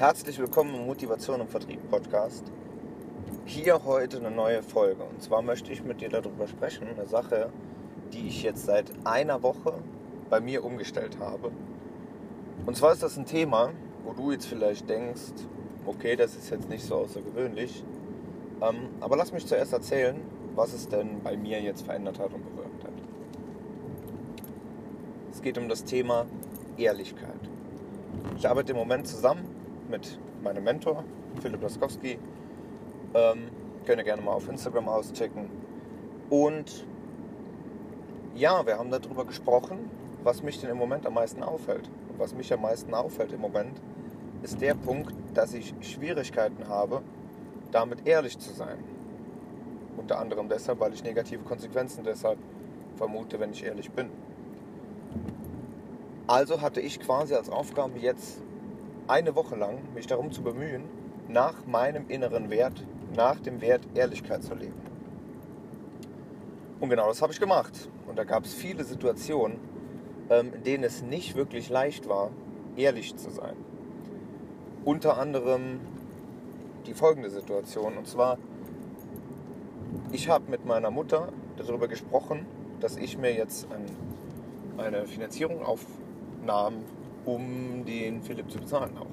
Herzlich willkommen im Motivation und Vertrieb Podcast. Hier heute eine neue Folge. Und zwar möchte ich mit dir darüber sprechen, eine Sache, die ich jetzt seit einer Woche bei mir umgestellt habe. Und zwar ist das ein Thema, wo du jetzt vielleicht denkst, okay, das ist jetzt nicht so außergewöhnlich. Ähm, aber lass mich zuerst erzählen, was es denn bei mir jetzt verändert hat und bewirkt hat. Es geht um das Thema Ehrlichkeit. Ich arbeite im Moment zusammen mit meinem Mentor, Philipp Laskowski. Ähm, könnt ihr gerne mal auf Instagram auschecken. Und ja, wir haben darüber gesprochen, was mich denn im Moment am meisten auffällt. Und was mich am meisten auffällt im Moment, ist der Punkt, dass ich Schwierigkeiten habe, damit ehrlich zu sein. Unter anderem deshalb, weil ich negative Konsequenzen deshalb vermute, wenn ich ehrlich bin. Also hatte ich quasi als Aufgabe jetzt eine Woche lang mich darum zu bemühen, nach meinem inneren Wert, nach dem Wert Ehrlichkeit zu leben. Und genau das habe ich gemacht. Und da gab es viele Situationen, ähm, in denen es nicht wirklich leicht war, ehrlich zu sein. Unter anderem die folgende Situation. Und zwar, ich habe mit meiner Mutter darüber gesprochen, dass ich mir jetzt ein, eine Finanzierung aufnahm, um den Philipp zu bezahlen auch.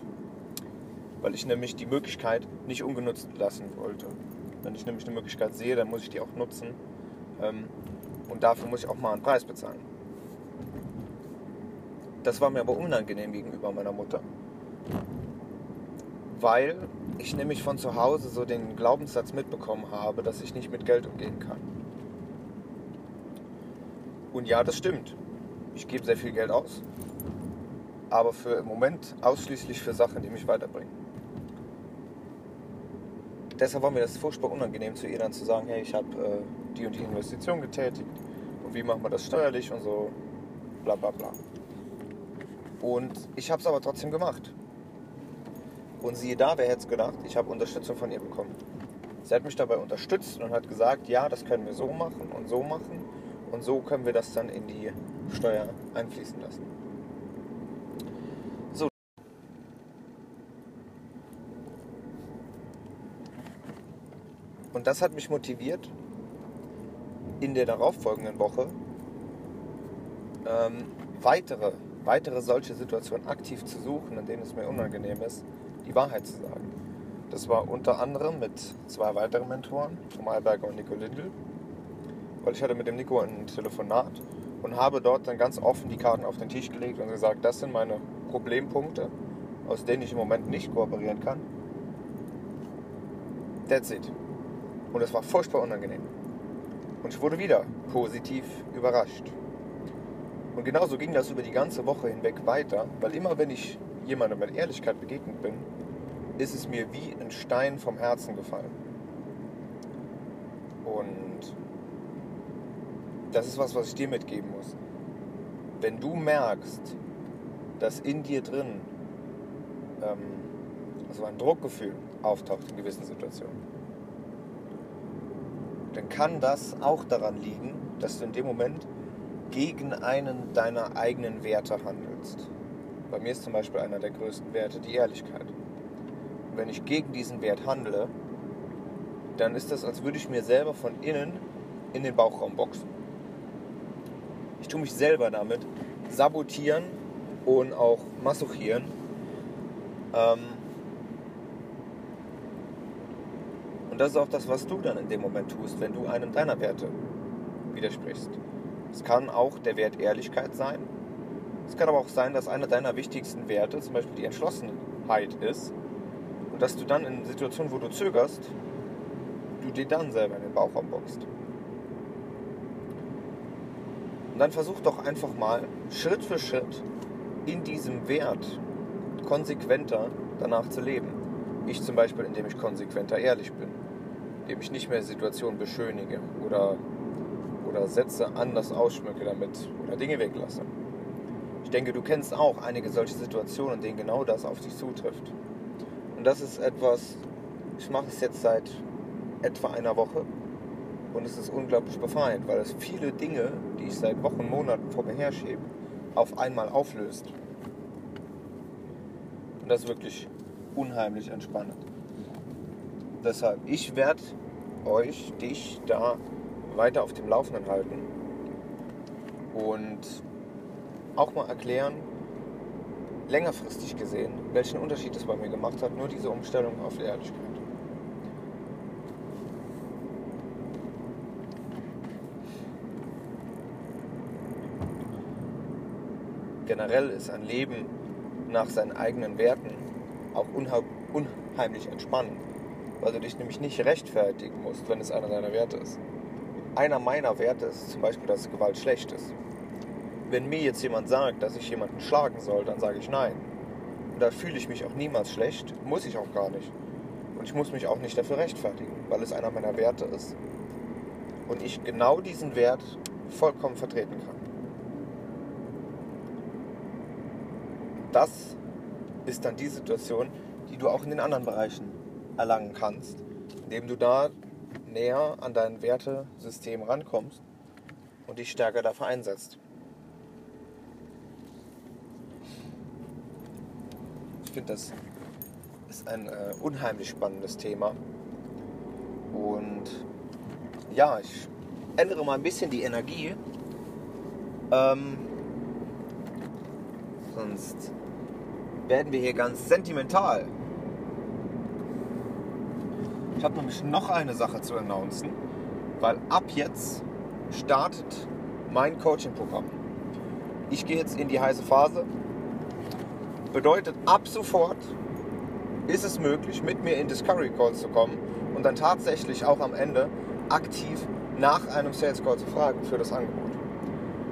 Weil ich nämlich die Möglichkeit nicht ungenutzt lassen wollte. Wenn ich nämlich eine Möglichkeit sehe, dann muss ich die auch nutzen. Ähm, und dafür muss ich auch mal einen Preis bezahlen. Das war mir aber unangenehm gegenüber meiner Mutter. Weil ich nämlich von zu Hause so den Glaubenssatz mitbekommen habe, dass ich nicht mit Geld umgehen kann. Und ja, das stimmt. Ich gebe sehr viel Geld aus aber für im Moment ausschließlich für Sachen, die mich weiterbringen. Deshalb war mir das furchtbar unangenehm, zu ihr dann zu sagen, hey, ich habe äh, die und die Investition getätigt und wie machen wir das steuerlich und so, bla bla bla. Und ich habe es aber trotzdem gemacht. Und siehe da, wer hätte es gedacht, ich habe Unterstützung von ihr bekommen. Sie hat mich dabei unterstützt und hat gesagt, ja, das können wir so machen und so machen und so können wir das dann in die Steuer einfließen lassen. Und das hat mich motiviert, in der darauffolgenden Woche ähm, weitere, weitere solche Situationen aktiv zu suchen, in denen es mir unangenehm ist, die Wahrheit zu sagen. Das war unter anderem mit zwei weiteren Mentoren, Tom Alberger und Nico Lindl, weil ich hatte mit dem Nico ein Telefonat und habe dort dann ganz offen die Karten auf den Tisch gelegt und gesagt, das sind meine Problempunkte, aus denen ich im Moment nicht kooperieren kann. That's it. Und es war furchtbar unangenehm. Und ich wurde wieder positiv überrascht. Und genauso ging das über die ganze Woche hinweg weiter, weil immer wenn ich jemandem mit Ehrlichkeit begegnet bin, ist es mir wie ein Stein vom Herzen gefallen. Und das ist was, was ich dir mitgeben muss. Wenn du merkst, dass in dir drin ähm, also ein Druckgefühl auftaucht in gewissen Situationen, dann kann das auch daran liegen, dass du in dem Moment gegen einen deiner eigenen Werte handelst. Bei mir ist zum Beispiel einer der größten Werte die Ehrlichkeit. Wenn ich gegen diesen Wert handle, dann ist das, als würde ich mir selber von innen in den Bauchraum boxen. Ich tue mich selber damit sabotieren und auch masochieren. Ähm, Und das ist auch das, was du dann in dem Moment tust, wenn du einem deiner Werte widersprichst. Es kann auch der Wert Ehrlichkeit sein. Es kann aber auch sein, dass einer deiner wichtigsten Werte, zum Beispiel die Entschlossenheit ist, und dass du dann in Situationen, wo du zögerst, du dir dann selber in den Bauchraum boxt. Und dann versuch doch einfach mal Schritt für Schritt in diesem Wert konsequenter danach zu leben. Ich zum Beispiel, indem ich konsequenter ehrlich bin indem ich nicht mehr Situationen beschönige oder, oder Sätze anders ausschmücke damit oder Dinge weglasse. Ich denke, du kennst auch einige solche Situationen, in denen genau das auf dich zutrifft. Und das ist etwas, ich mache es jetzt seit etwa einer Woche und es ist unglaublich befreiend, weil es viele Dinge, die ich seit Wochen, Monaten vor mir herschiebe, auf einmal auflöst. Und das ist wirklich unheimlich entspannend. Deshalb, ich werde euch, dich da weiter auf dem Laufenden halten und auch mal erklären, längerfristig gesehen, welchen Unterschied es bei mir gemacht hat, nur diese Umstellung auf Ehrlichkeit. Generell ist ein Leben nach seinen eigenen Werten auch unheimlich entspannend, weil du dich nämlich nicht rechtfertigen musst, wenn es einer deiner Werte ist. Einer meiner Werte ist zum Beispiel, dass Gewalt schlecht ist. Wenn mir jetzt jemand sagt, dass ich jemanden schlagen soll, dann sage ich nein. Und da fühle ich mich auch niemals schlecht, muss ich auch gar nicht. Und ich muss mich auch nicht dafür rechtfertigen, weil es einer meiner Werte ist. Und ich genau diesen Wert vollkommen vertreten kann. Das ist dann die Situation, die du auch in den anderen Bereichen erlangen kannst, indem du da näher an dein Wertesystem rankommst und dich stärker dafür einsetzt. finde, das ist ein äh, unheimlich spannendes Thema. Und ja, ich ändere mal ein bisschen die Energie. Ähm, sonst werden wir hier ganz sentimental. Ich habe nämlich noch eine Sache zu announcen, weil ab jetzt startet mein Coaching-Programm. Ich gehe jetzt in die heiße Phase. Bedeutet, ab sofort ist es möglich, mit mir in Discovery Calls zu kommen und dann tatsächlich auch am Ende aktiv nach einem Sales Call zu fragen für das Angebot.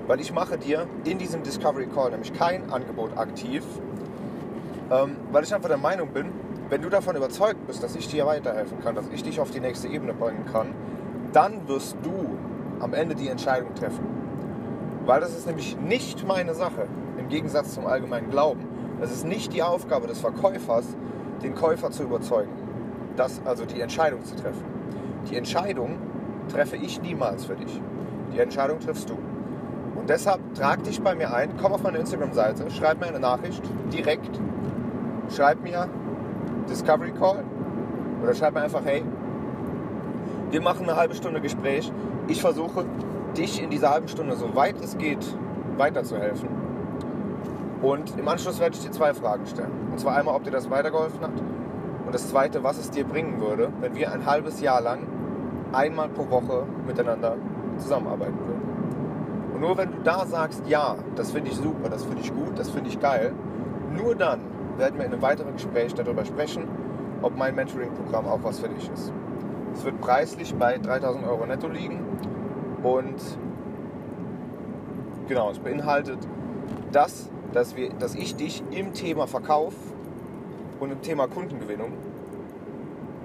Weil ich mache dir in diesem Discovery Call nämlich kein Angebot aktiv, ähm, weil ich einfach der Meinung bin, wenn du davon überzeugt bist, dass ich dir weiterhelfen kann, dass ich dich auf die nächste Ebene bringen kann, dann wirst du am Ende die Entscheidung treffen. Weil das ist nämlich nicht meine Sache, im Gegensatz zum allgemeinen Glauben. Es ist nicht die Aufgabe des Verkäufers, den Käufer zu überzeugen, das, also die Entscheidung zu treffen. Die Entscheidung treffe ich niemals für dich. Die Entscheidung triffst du. Und deshalb trag dich bei mir ein, komm auf meine Instagram-Seite, schreib mir eine Nachricht direkt, schreib mir Discovery Call oder schreib mir einfach, hey, wir machen eine halbe Stunde Gespräch. Ich versuche, dich in dieser halben Stunde, so weit es geht, weiterzuhelfen. Und im Anschluss werde ich dir zwei Fragen stellen. Und zwar einmal, ob dir das weitergeholfen hat. Und das zweite, was es dir bringen würde, wenn wir ein halbes Jahr lang einmal pro Woche miteinander zusammenarbeiten würden. Und nur wenn du da sagst, ja, das finde ich super, das finde ich gut, das finde ich geil, nur dann werden wir in einem weiteren Gespräch darüber sprechen, ob mein Mentoring-Programm auch was für dich ist. Es wird preislich bei 3000 Euro netto liegen und genau, es beinhaltet das, dass, wir, dass ich dich im Thema Verkauf und im Thema Kundengewinnung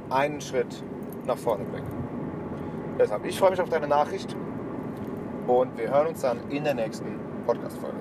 einen Schritt nach vorne bringe. Deshalb, ich freue mich auf deine Nachricht und wir hören uns dann in der nächsten Podcast-Folge.